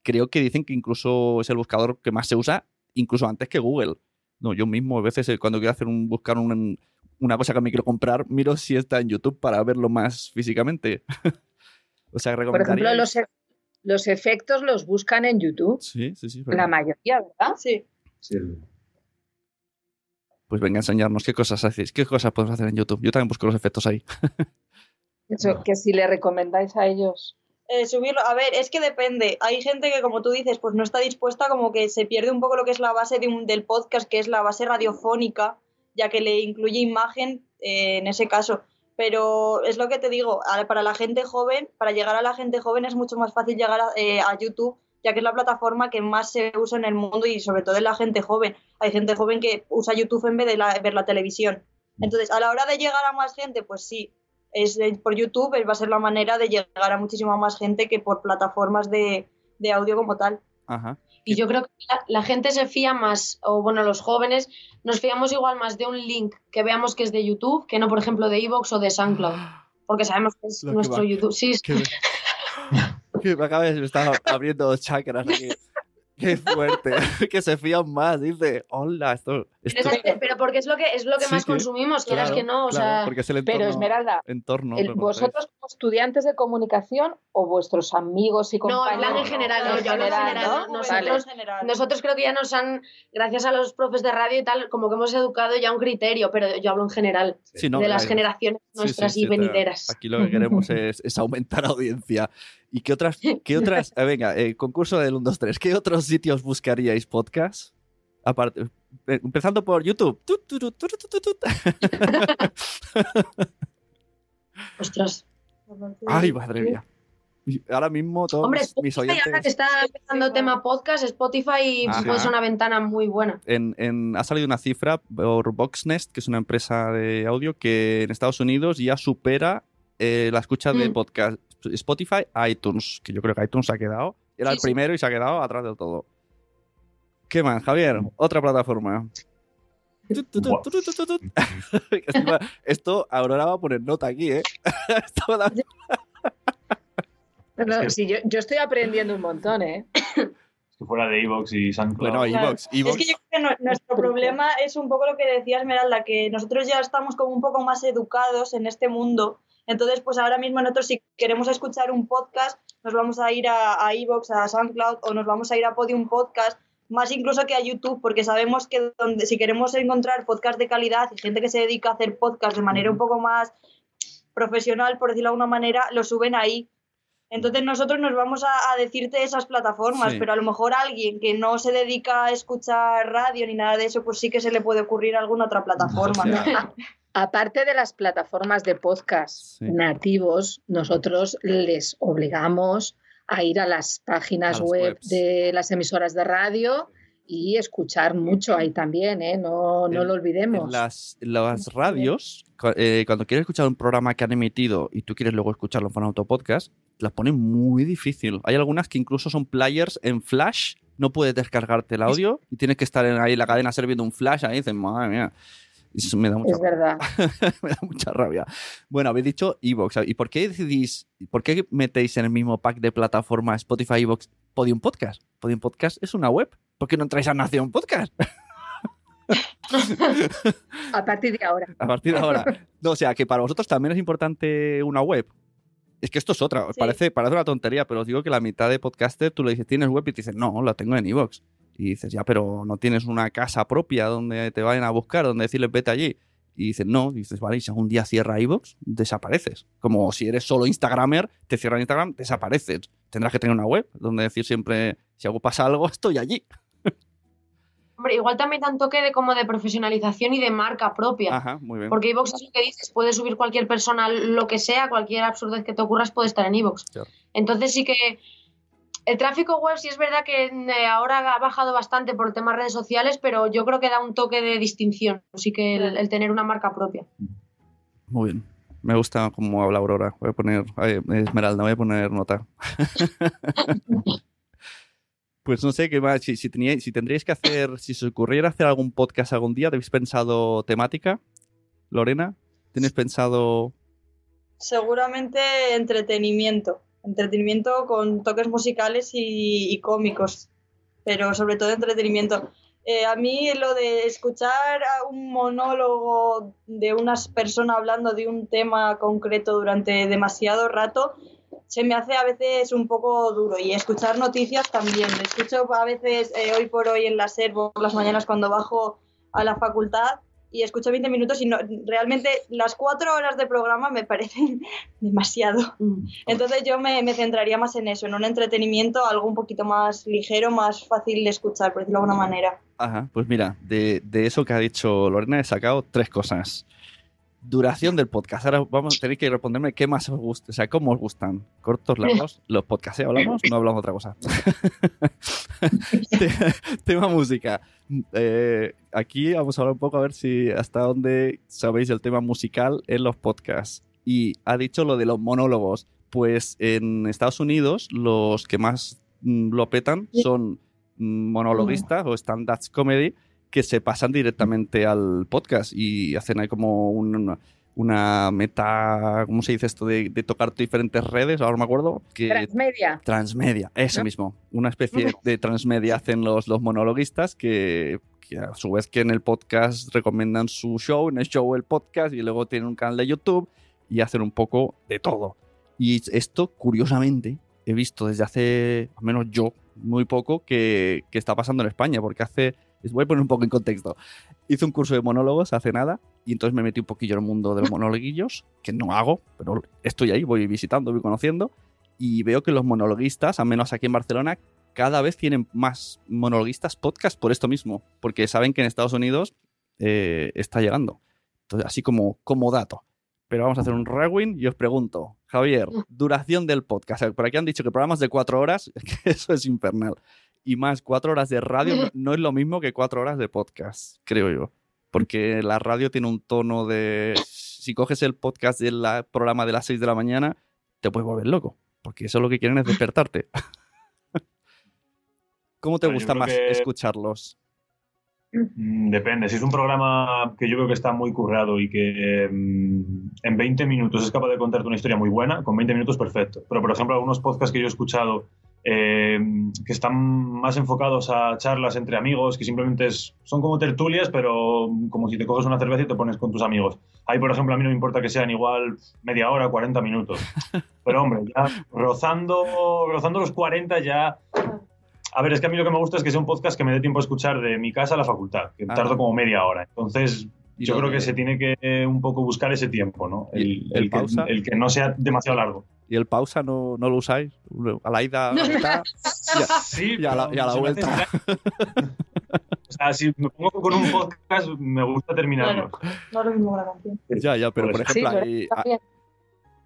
creo que dicen que incluso es el buscador que más se usa, incluso antes que Google. No, yo mismo a veces eh, cuando quiero hacer un buscar un, una cosa que me quiero comprar, miro si está en YouTube para verlo más físicamente. o sea, Por ejemplo, los, e-, los, efectos los buscan en YouTube. Sí, sí, sí. La mayoría, ¿verdad? Sí. sí. Pues venga a enseñarnos qué cosas hacéis, qué cosas podemos hacer en YouTube. Yo también busco los efectos ahí. Eso, que si le recomendáis a ellos. Eh, subirlo, a ver, es que depende. Hay gente que, como tú dices, pues no está dispuesta, como que se pierde un poco lo que es la base de un, del podcast, que es la base radiofónica, ya que le incluye imagen eh, en ese caso. Pero es lo que te digo, para la gente joven, para llegar a la gente joven es mucho más fácil llegar a, eh, a YouTube ya que es la plataforma que más se usa en el mundo y sobre todo en la gente joven. Hay gente joven que usa YouTube en vez de ver la televisión. Entonces, a la hora de llegar a más gente, pues sí, es por YouTube va a ser la manera de llegar a muchísima más gente que por plataformas de, audio como tal. Y yo creo que la, gente se fía más, o bueno, los jóvenes nos fiamos igual más de un link que veamos que es de YouTube que no, por ejemplo, de Evox o de SoundCloud. Porque sabemos que es nuestro YouTube. Sí, que me acaba de estar abriendo chakras aquí. Qué fuerte, que se fían más, dice, hola, esto... Pero, porque es lo que, es lo que más consumimos, quieras que no, o sea... pero Esmeralda, entorno, ¿vosotros como estudiantes de comunicación o vuestros amigos y compañeros? No, en general, no, yo general, ¿no? Nosotros, nosotros creo que ya nos han, gracias a los profes de radio y tal, como que hemos educado ya un criterio, pero yo hablo en general, de las generaciones nuestras y venideras. Aquí lo que queremos es, es aumentar audiencia. ¿Y qué otras? Qué otras eh, venga, eh, concurso del 1, 2, 3. ¿Qué otros sitios buscaríais podcast? Aparte, eh, empezando por YouTube. Ostras. Ay, madre mía. Ahora mismo todos Hombre, mis oyentes... ahora que está empezando tema podcast, Spotify puede ser una ventana muy buena. En, en, ha salido una cifra por Voxnest, que es una empresa de audio, que en Estados Unidos ya supera la escucha de mm. podcast Spotify, iTunes, que yo creo que iTunes se ha quedado. Era el primero y se ha quedado atrás del todo. ¿Qué más, Javier? Otra plataforma. Esto Aurora va a poner nota aquí, ¿eh? sí, yo, estoy aprendiendo un montón, ¿eh? Si fuera de Evox y SoundCloud. Bueno, Evox, Es que yo creo que nuestro problema es un poco lo que decía Esmeralda, que nosotros ya estamos como un poco más educados en este mundo entonces, pues ahora mismo nosotros si queremos escuchar un podcast, nos vamos a ir a, a Evox, a SoundCloud o nos vamos a ir a Podium Podcast, más incluso que a YouTube, porque sabemos que donde, si queremos encontrar podcast de calidad y gente que se dedica a hacer podcast de manera un poco más profesional, por decirlo de alguna manera, lo suben ahí. Entonces nosotros nos vamos a, decirte esas plataformas, pero a lo mejor alguien que no se dedica a escuchar radio ni nada de eso, pues sí que se le puede ocurrir alguna otra plataforma. Aparte de las plataformas de podcast nativos, nosotros les obligamos a ir a las páginas web de las emisoras de radio y escuchar mucho ahí también, ¿eh? no, no lo olvidemos. Las, las radios, eh, cuando quieres escuchar un programa que han emitido y tú quieres luego escucharlo en formato podcast, las ponen muy difícil. Hay algunas que incluso son players en flash, no puedes descargarte el audio y tienes que estar ahí en la cadena sirviendo un flash, ahí dicen, madre mía me da mucha es verdad. me da mucha rabia. Bueno, habéis dicho Evox. ¿Y por qué decidís, por qué metéis en el mismo pack de plataforma Spotify, Evox, Podium Podcast? Podium Podcast es una web. ¿Por qué no entráis a Nación Podcast? a partir de ahora. A partir de ahora. No, o sea, que para vosotros también es importante una web. Es que esto es otra. Parece, parece una tontería, pero os digo que la mitad de podcaster tú le dices, ¿tienes web? Y te dicen, no, la tengo en Evox. Y dices, ya, pero no tienes una casa propia donde te vayan a buscar, donde decirles vete allí. Y dices, no, y dices, vale, y si algún día cierra iVoox, desapareces. Como si eres solo Instagramer, te cierran Instagram, desapareces. Tendrás que tener una web donde decir siempre, si algo pasa algo, estoy allí. Hombre, igual también da un toque de como de profesionalización y de marca propia. Ajá, muy bien. Porque iVoox es lo que dices, puede subir cualquier persona lo que sea, cualquier absurdez que te ocurras puede estar en iVoox. Entonces sí que el tráfico web sí es verdad que eh, ahora ha bajado bastante por el tema de redes sociales, pero yo creo que da un toque de distinción, así que el, tener una marca propia. Muy bien. Me gusta cómo habla Aurora. Voy a poner, Esmeralda, voy a poner nota. pues no sé qué más. Si, si, si tendríais que hacer, si se ocurriera hacer algún podcast algún día, ¿habéis pensado temática? Lorena, ¿tienes pensado? Seguramente entretenimiento entretenimiento con toques musicales y, cómicos, pero sobre todo entretenimiento. Eh, a mí lo de escuchar un monólogo de unas personas hablando de un tema concreto durante demasiado rato se me hace a veces un poco duro y escuchar noticias también. Escucho a veces eh, hoy por hoy en la SER por las mañanas cuando bajo a la facultad y escucho 20 minutos y no, realmente las cuatro horas de programa me parecen demasiado. Mm. Entonces yo me, me centraría más en eso, en un entretenimiento, algo un poquito más ligero, más fácil de escuchar, por decirlo de alguna manera. Ajá, pues mira, de, de eso que ha dicho Lorena he sacado tres cosas. Duración del podcast. Ahora vamos a tener que responderme qué más os gusta, o sea, cómo os gustan. Cortos, largos, los podcasts, ¿eh? ¿Hablamos? No hablamos de otra cosa. Te- Tema música. Eh, aquí vamos a hablar un poco a ver si hasta dónde sabéis el tema musical en los podcasts. Y ha dicho lo de los monólogos. Pues en Estados Unidos los que más mm, lo petan son mm, monologuistas o stand-up comedy que se pasan directamente al podcast y hacen ahí como un- una meta, ¿cómo se dice esto? De, de tocar diferentes redes, ahora me acuerdo. Que, Transmedia. Transmedia, eso ¿No? mismo. Una especie de transmedia hacen los, los monologuistas que, que a su vez que en el podcast recomiendan su show, en el show el podcast y luego tienen un canal de YouTube y hacen un poco de todo. Y esto, curiosamente, he visto desde hace, al menos yo, muy poco, que, que está pasando en España, porque hace, voy a poner un poco en contexto. Hice un curso de monólogos hace nada y entonces me metí un poquillo en el mundo de los monologuillos, que no hago, pero estoy ahí, voy visitando, voy conociendo y veo que los monologuistas, al menos aquí en Barcelona, cada vez tienen más monologuistas podcast por esto mismo, porque saben que en Estados Unidos eh, está llegando. Entonces, así como, como dato. Pero vamos a hacer un rewind y os pregunto, Javier, duración del podcast. Por aquí han dicho que programas de cuatro horas, que eso es infernal. Y más, cuatro horas de radio no, no es lo mismo que cuatro horas de podcast, creo yo. Porque la radio tiene un tono de... Si coges el podcast del programa de las 6 de la mañana, te puedes volver loco. Porque eso lo que quieren es despertarte. ¿Cómo te gusta más que- escucharlos? Mm, Depende. Si es un programa que yo creo que está muy currado y que mm, en 20 minutos es capaz de contarte una historia muy buena, con 20 minutos perfecto. Pero, por ejemplo, algunos podcasts que yo he escuchado eh, que están más enfocados a charlas entre amigos, que simplemente es- son como tertulias, pero como si te coges una cerveza y te pones con tus amigos. Ahí, por ejemplo, a mí no me importa que sean igual media hora, 40 minutos. Pero, hombre, ya rozando, rozando los 40 ya... A ver, es que a mí lo que me gusta es que sea un podcast que me dé tiempo a escuchar de mi casa a la facultad, que Ah. tardo como media hora. Entonces, yo creo que se tiene que un poco buscar ese tiempo, ¿no? ¿Y El, el el que, pausa? el que no sea demasiado largo. ¿Y el pausa no, no lo usáis? A la ida, a la mitad, Sí, y a la, y a la vuelta. O sea, si me pongo con un podcast, me gusta terminarlo. No es lo mismo que la canción. Ya, ya, pero por Pues- ejemplo, Sí, pero ahí- ah.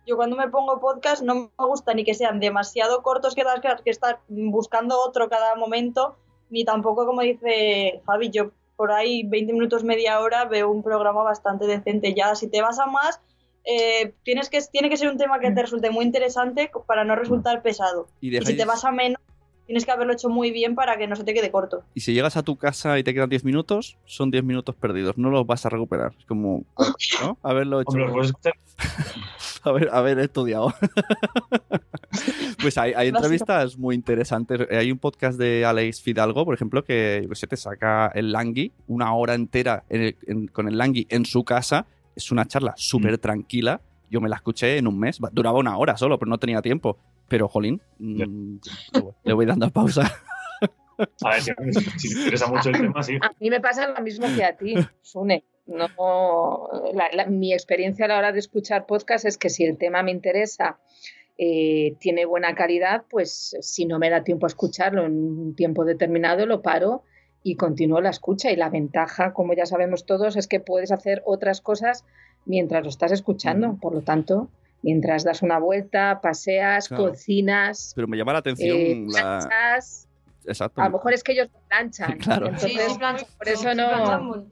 Yo cuando me pongo podcast no me gusta ni que sean demasiado cortos que- que estar buscando otro cada momento, ni tampoco como dice Javi, yo por ahí 20 minutos, media hora veo un programa bastante decente. Ya si te vas a más, eh, tienes que, tiene que ser un tema que te resulte muy interesante para no resultar pesado. y, Y si te vas a menos, tienes que haberlo hecho muy bien para que no se te quede corto. y si llegas a tu casa y te quedan 10 minutos, son 10 minutos perdidos. No los vas a recuperar. Es como, ¿no? Haberlo hecho. Hombre, pues haber, haber estudiado. pues hay, entrevistas muy interesantes. Hay un podcast de Alex Fidalgo, por ejemplo, que qué sé, te saca el Langui, una hora entera en el- en- con el Langui en su casa. Es una charla súper tranquila. Yo me la escuché en un mes. Duraba una hora solo, pero no tenía tiempo. Pero, jolín, mm, le voy dando pausa. A ver, si, si te interesa mucho el tema, sí. A mí me pasa lo mismo que a ti, Sune. No, la- la- mi experiencia a la hora de escuchar podcast es que si el tema me interesa, eh, tiene buena calidad, pues si no me da tiempo a escucharlo en un tiempo determinado, lo paro y continúo la escucha. Y la ventaja, como ya sabemos todos, es que puedes hacer otras cosas mientras lo estás escuchando. Por lo tanto, mientras das una vuelta, paseas, Claro. cocinas, Pero me llama la atención eh, la... Exacto. A lo mejor es que ellos planchan. Claro. Entonces, Sí, por eso no.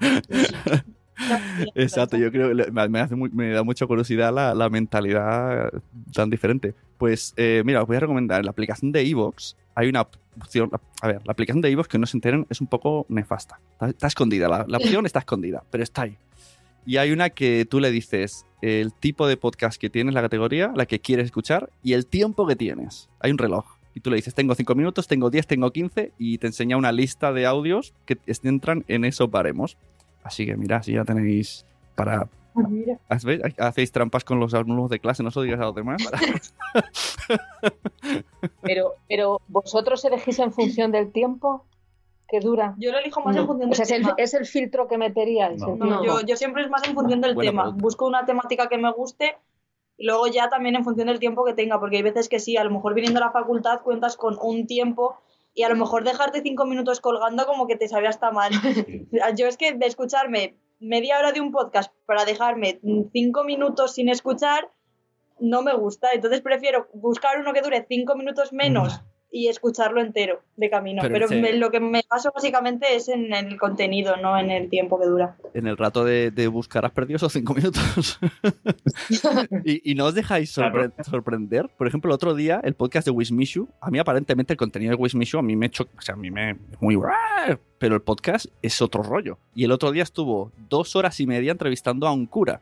Exacto, yo creo que me, hace muy- me da mucha curiosidad la, la mentalidad tan diferente. Pues eh, mira, os voy a recomendar, en la aplicación de Evox hay una opción, a ver, la aplicación de Evox que no se enteren es un poco nefasta. Está, está escondida, la, la opción está escondida, pero está ahí. Y hay una que tú le dices el tipo de podcast que tienes, la categoría, la que quieres escuchar y el tiempo que tienes. Hay un reloj. Y tú le dices, tengo 5 minutos, tengo 10, tengo 15 y te enseña una lista de audios que entran en esos baremos. Así que mira, si ya tenéis para... ¿Veis? Hacéis trampas con los alumnos de clase, no se lo digas a los demás. Pero, pero vosotros elegís en función del tiempo. que dura. Yo lo elijo más en función O del sea, es el, tema. es el filtro que meteríais. No. No, yo, yo siempre es más en función del Buena tema. pregunta. Busco una temática que me guste y luego ya también en función del tiempo que tenga, porque hay veces que sí, a lo mejor viniendo a la facultad cuentas con un tiempo y a lo mejor dejarte cinco minutos colgando como que te sabe hasta mal. yo es que de escucharme media hora de un podcast para dejarme cinco minutos sin escuchar no me gusta, entonces prefiero buscar uno que dure cinco minutos menos y escucharlo entero de camino. Pero Pero, me- lo que me baso básicamente es en el contenido, no en el tiempo que dura. En el rato de, de buscar has perdido esos cinco minutos. y, y no os dejáis sorpre- sorprender. Por ejemplo, el otro día, el podcast de Wismishu, a mí aparentemente el contenido de Wismishu a mí me hecho, o sea, a mí me es muy pero el podcast es otro rollo. Y el otro día estuvo dos horas y media entrevistando a un cura.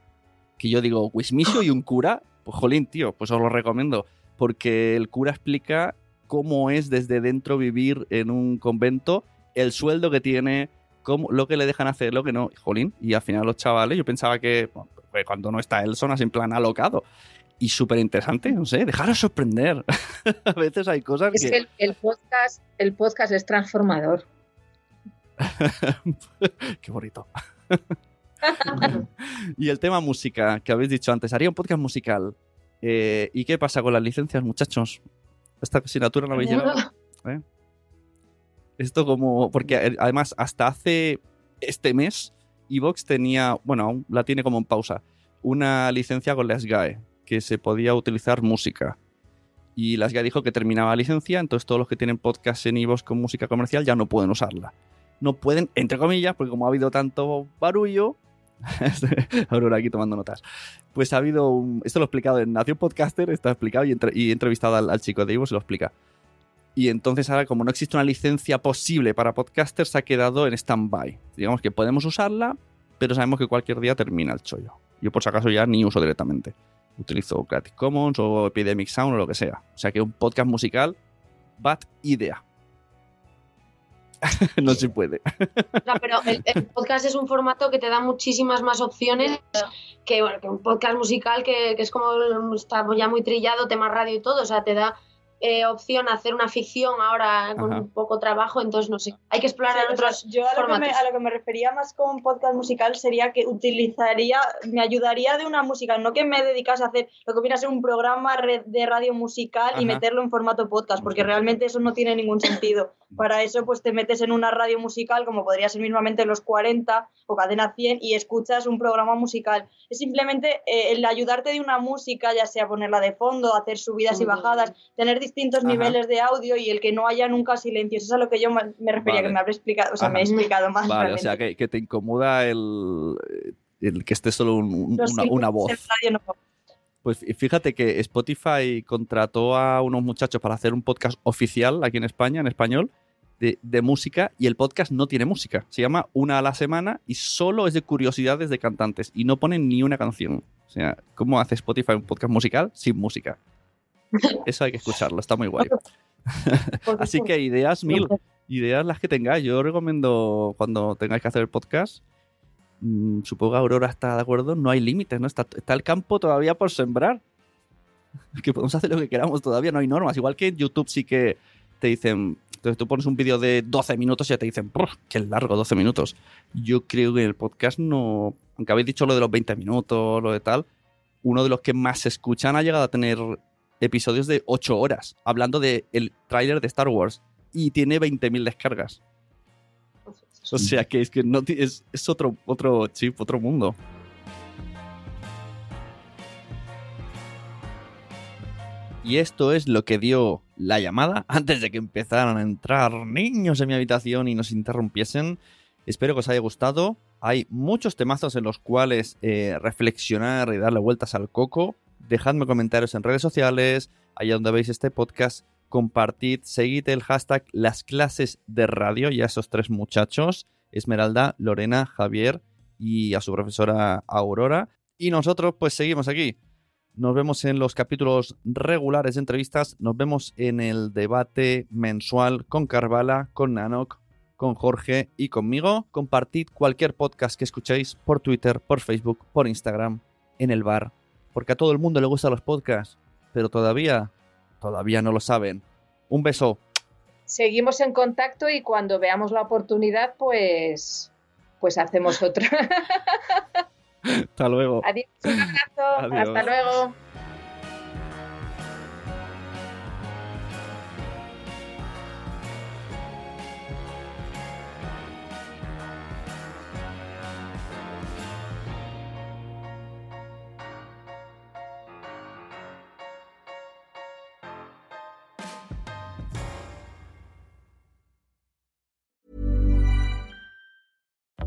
Que yo digo, Wismishu y un cura, pues jolín, tío, pues os lo recomiendo. Porque el cura explica cómo es desde dentro vivir en un convento, el sueldo que tiene, cómo, lo que le dejan hacer, lo que no. Jolín, y al final los chavales, yo pensaba que bueno, cuando no está él son así en plan alocado. Y súper interesante, no sé, dejaros sorprender. a veces hay cosas Es que... que el, el podcast, el podcast es transformador. Qué bonito. y el tema música, que habéis dicho antes, haría un podcast musical. Eh, ¿Y qué pasa con las licencias, muchachos? Esta asignatura no habéis llegado. ¿eh? Esto como... Porque además hasta hace este mes, Evox tenía, bueno, aún la tiene como en pausa, una licencia con la SGAE, que se podía utilizar música. Y la SGAE dijo que terminaba la licencia, entonces todos los que tienen podcast en Evox con música comercial ya no pueden usarla. No pueden, entre comillas, porque como ha habido tanto barullo, Aurora aquí tomando notas. Pues ha habido un. Esto lo he explicado en Nación Podcaster, está explicado y, entre- he entrevistado al, al chico de Ivo, se lo explica. Y entonces ahora, como no existe una licencia posible para podcasters, ha quedado en stand-by. Digamos que podemos usarla, pero sabemos que cualquier día termina el chollo. Yo, por si acaso, ya ni uso directamente. Utilizo Creative Commons o Epidemic Sound o lo que sea. O sea que un podcast musical, bad idea. no se puede. Pero el, el podcast es un formato que te da muchísimas más opciones que, bueno, que un podcast musical que, que es como está ya muy trillado, tema radio y todo. O sea, te da eh, opción a hacer una ficción ahora con Ajá. un poco trabajo, entonces no sé. Hay que explorar Sí, o sea, otros yo a lo, que me, formatos. a lo que me refería más con podcast musical sería que utilizaría, me ayudaría de una música, no que me dedicase a hacer lo que viene a ser un programa de radio musical Ajá. y meterlo en formato podcast, porque realmente eso no tiene ningún sentido. Para eso, pues te metes en una radio musical, como podría ser mismamente Los 40 o Cadena 100, y escuchas un programa musical. Es simplemente eh, el ayudarte de una música, ya sea ponerla de fondo, hacer subidas y Mm. bajadas, tener distintos Ajá. niveles de audio y el que no haya nunca silencios. Eso es a lo que yo me refería, Vale. que me habré explicado, o sea, Ajá. me he explicado más. Vale, o realmente. sea, que, que te incomoda el, el que esté solo un- un- Los una, voz. no- Pues fí- fíjate que Spotify contrató a unos muchachos para hacer un podcast oficial aquí en España, en español, de, de música, y el podcast no tiene música. Se llama Una a la semana y solo es de curiosidades de cantantes y no ponen ni una canción. O sea, ¿cómo hace Spotify un podcast musical sin música? Eso hay que escucharlo, está muy guay. Así que ideas mil, ideas las que tengáis. Yo recomiendo cuando tengáis que hacer el podcast. mm, supongo que Aurora está de acuerdo. No hay límites, ¿no? Está, está el campo todavía por sembrar. Que podemos hacer lo que queramos todavía, no hay normas. Igual que en YouTube sí que te dicen. Entonces tú pones un vídeo de 12 minutos y ya te dicen, "Brr, qué largo, 12 minutos. Yo creo que en el podcast no. Aunque habéis dicho lo de los 20 minutos, lo de tal, uno de los que más se escuchan ha llegado a tener episodios de 8 horas, hablando del el tráiler de Star Wars. Y tiene 20.000 descargas. O sea que es que no es, es otro, otro chip, otro mundo. Y esto es lo que dio la llamada antes de que empezaran a entrar niños en mi habitación y nos interrumpiesen. Espero que os haya gustado. Hay muchos temazos en los cuales eh, reflexionar y darle vueltas al coco. Dejadme comentarios en redes sociales, allá donde veis este podcast. Compartid, seguid el hashtag las clases de radio y a esos tres muchachos, Esmeralda, Lorena, Javier y a su profesora Aurora. Y nosotros pues seguimos aquí. Nos vemos en los capítulos regulares de entrevistas. Nos vemos en el debate mensual con Carvala, con Nanok, con Jorge y conmigo. Compartid cualquier podcast que escuchéis por Twitter, por Facebook, por Instagram, en el bar. Porque a todo el mundo le gustan los podcasts, pero todavía, todavía no lo saben. Un beso. seguimos en contacto y cuando veamos la oportunidad, pues, pues hacemos otra. Hasta luego. Adiós, un abrazo. Hasta luego.